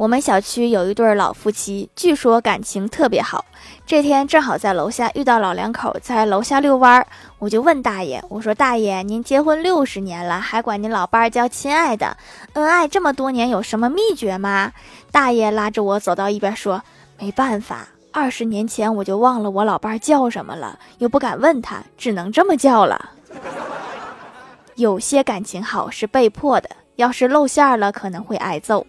我们小区有一对老夫妻，据说感情特别好。这天正好在楼下遇到老两口在楼下遛弯儿，我就问大爷：“我说大爷，您结婚六十年了，还管您老伴儿叫亲爱的，恩爱这么多年，有什么秘诀吗？”大爷拉着我走到一边说：“没办法，二十年前我就忘了我老伴儿叫什么了，又不敢问他，只能这么叫了。有些感情好是被迫的，要是露馅了，可能会挨揍。”